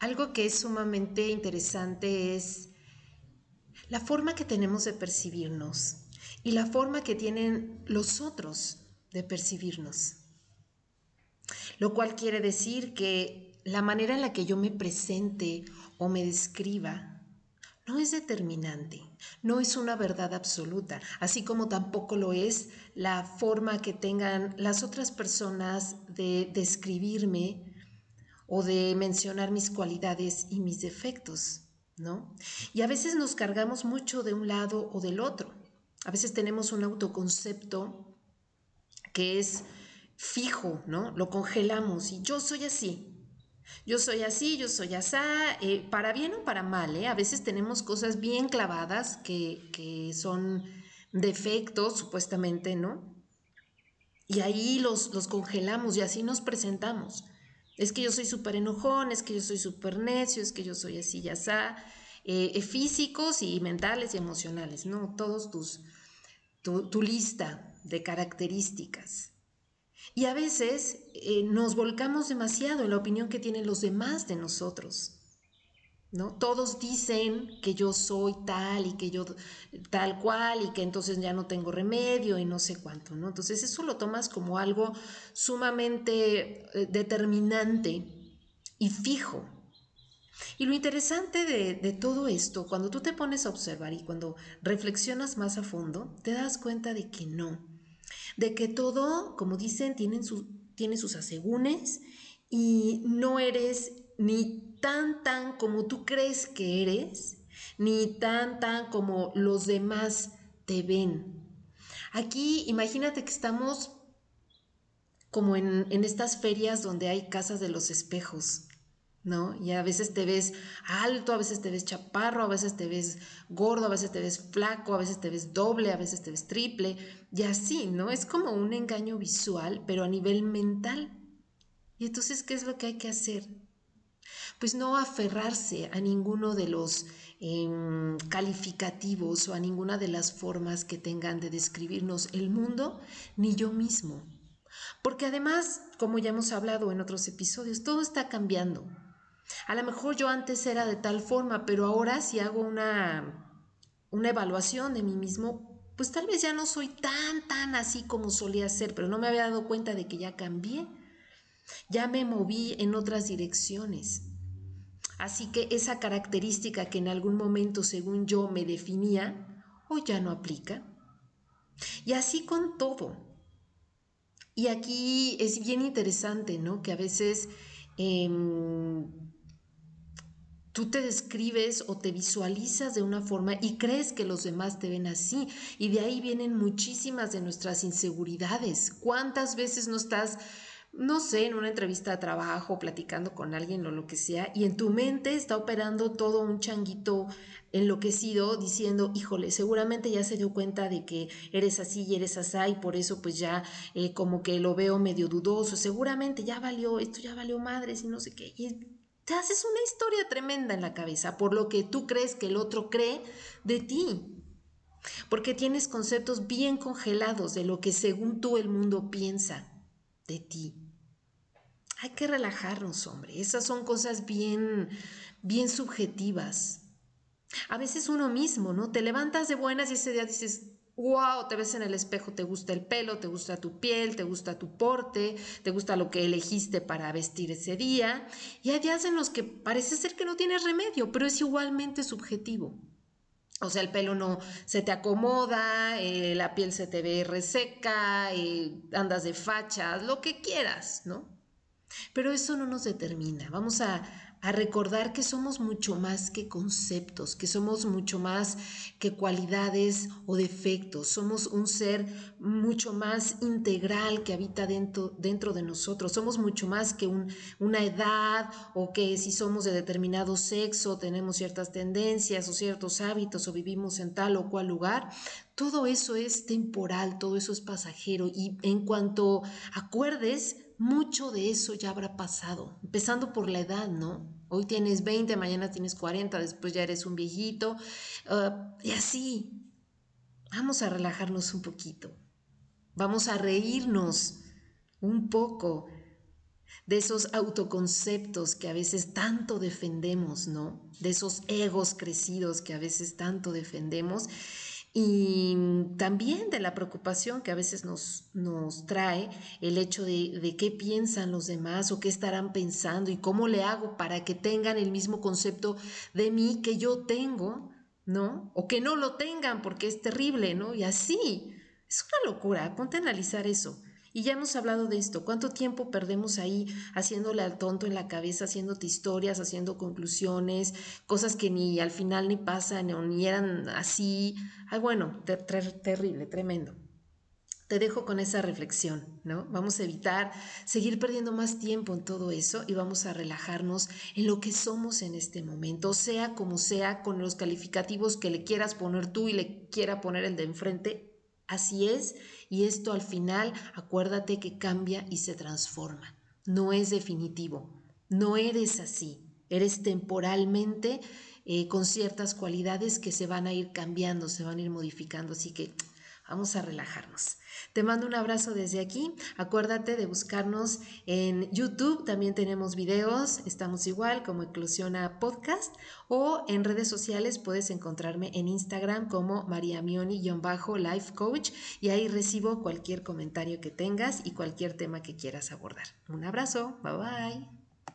Algo que es sumamente interesante es la forma que tenemos de percibirnos y la forma que tienen los otros de percibirnos. Lo cual quiere decir que la manera en la que yo me presente o me describa no es determinante, no es una verdad absoluta, así como tampoco lo es la forma que tengan las otras personas de describirme o de mencionar mis cualidades y mis defectos, ¿no? Y a veces nos cargamos mucho de un lado o del otro. A veces tenemos un autoconcepto que es fijo, ¿no? Lo congelamos y yo soy así. Yo soy así, yo soy asá, eh, para bien o para mal, ¿eh? A veces tenemos cosas bien clavadas que, que son defectos, supuestamente, ¿no? Y ahí los, los congelamos y así nos presentamos. Es que yo soy súper enojón, es que yo soy súper necio, es que yo soy así y asá, eh, eh, físicos y mentales y emocionales, ¿no? Todos tus, tu, tu lista de características. Y a veces eh, nos volcamos demasiado en la opinión que tienen los demás de nosotros. ¿No? Todos dicen que yo soy tal y que yo tal cual y que entonces ya no tengo remedio y no sé cuánto, ¿no? Entonces eso lo tomas como algo sumamente eh, determinante y fijo. Y lo interesante de, de, todo esto, cuando tú te pones a observar y cuando reflexionas más a fondo, te das cuenta de que no, de que todo, como dicen, tiene sus asegúnes y no eres ni tan, tan como tú crees que eres, ni tan, tan como los demás te ven. Aquí imagínate que estamos como en, en estas ferias donde hay casas de los espejos. ¿no? Y a veces te ves alto, a veces te ves chaparro, a veces te ves gordo, a veces te ves flaco, a veces te ves doble, a veces te ves triple, y así, ¿no? Es como un engaño visual, pero a nivel mental. Y entonces, ¿qué es lo que hay que hacer? Pues no aferrarse a ninguno de los em, calificativos o a ninguna de las formas que tengan de describirnos el mundo, ni yo mismo. Porque además, como ya hemos hablado en otros episodios, todo está cambiando. A lo mejor yo antes era de tal forma, pero ahora si hago una, una evaluación de mí mismo, pues tal vez ya no soy tan, tan así como solía ser, pero no me había dado cuenta de que ya cambié. Ya me moví en otras direcciones. Así que esa característica que en algún momento, según yo, me definía, hoy ya no aplica. Y así con todo. Y aquí es bien interesante, ¿no? Que a veces em, tú te describes o te visualizas de una forma y crees que los demás te ven así. Y de ahí vienen muchísimas de nuestras inseguridades. ¿Cuántas veces no estás no sé, en una entrevista de trabajo, platicando con alguien o lo que sea, y en tu mente está operando todo un changuito enloquecido diciendo, híjole, seguramente ya se dio cuenta de que eres así y eres así y por eso pues ya eh, como que lo veo medio dudoso, seguramente ya valió, esto ya valió madres y no sé qué. Y te haces una historia tremenda en la cabeza por lo que tú crees que el otro cree de ti. Porque tienes conceptos bien congelados de lo que según tú el mundo piensa de ti. Hay que relajarnos, hombre. Esas son cosas bien, bien subjetivas. A veces uno mismo, ¿no? Te levantas de buenas y ese día dices, wow, te ves en el espejo, te gusta el pelo, te gusta tu piel, te gusta tu porte, te gusta lo que elegiste para vestir ese día. Y hay días en los que parece ser que no tienes remedio, pero es igualmente subjetivo. O sea, el pelo no se te acomoda, eh, la piel se te ve reseca, eh, andas de fachas, lo que quieras, ¿no? Pero eso no nos determina. Vamos a, a recordar que somos mucho más que conceptos, que somos mucho más que cualidades o defectos, somos un ser mucho más integral que habita dentro, dentro de nosotros, somos mucho más que una edad o que si somos de determinado sexo, tenemos ciertas tendencias o ciertos hábitos o vivimos en tal o cual lugar, todo eso es temporal, todo eso es pasajero. Y en cuanto acuerdes, mucho de eso ya habrá pasado, empezando por la edad, ¿no? Hoy tienes 20, mañana tienes 40, después ya eres un viejito, uh, y así. Vamos a relajarnos un poquito, vamos a reírnos un poco de esos autoconceptos que a veces tanto defendemos, ¿no? De esos egos crecidos que a veces tanto defendemos y también de la preocupación que a veces nos, nos trae el hecho de, de, qué piensan los demás o qué estarán pensando y cómo le hago para que tengan el mismo concepto de mí que yo tengo, ¿no? O que no lo tengan porque es terrible, ¿no? Y así, es una locura, ponte a analizar eso. Y ya hemos hablado de esto, cuánto tiempo perdemos ahí haciéndole al tonto en la cabeza, haciéndote historias, haciendo conclusiones, cosas que ni al final ni pasan o ni eran así. Ay, bueno, terrible, tremendo. Te dejo con esa reflexión, ¿no? Vamos a evitar seguir perdiendo más tiempo en todo eso y vamos a relajarnos en lo que somos en este momento, sea como sea, con los calificativos que le quieras poner tú y le quiera poner el de enfrente, Así es, y esto al final, acuérdate que cambia y se transforma. No es definitivo, no eres así, eres temporalmente eh, con ciertas cualidades que se van a ir cambiando, se van a ir modificando, así que vamos a relajarnos. Te mando un abrazo desde aquí. Acuérdate de buscarnos en YouTube. También tenemos videos. Estamos igual como Eclosiona Podcast. O en redes sociales puedes encontrarme en Instagram como mariamioni-life coach. Y ahí recibo cualquier comentario que tengas y cualquier tema que quieras abordar. Un abrazo. Bye bye.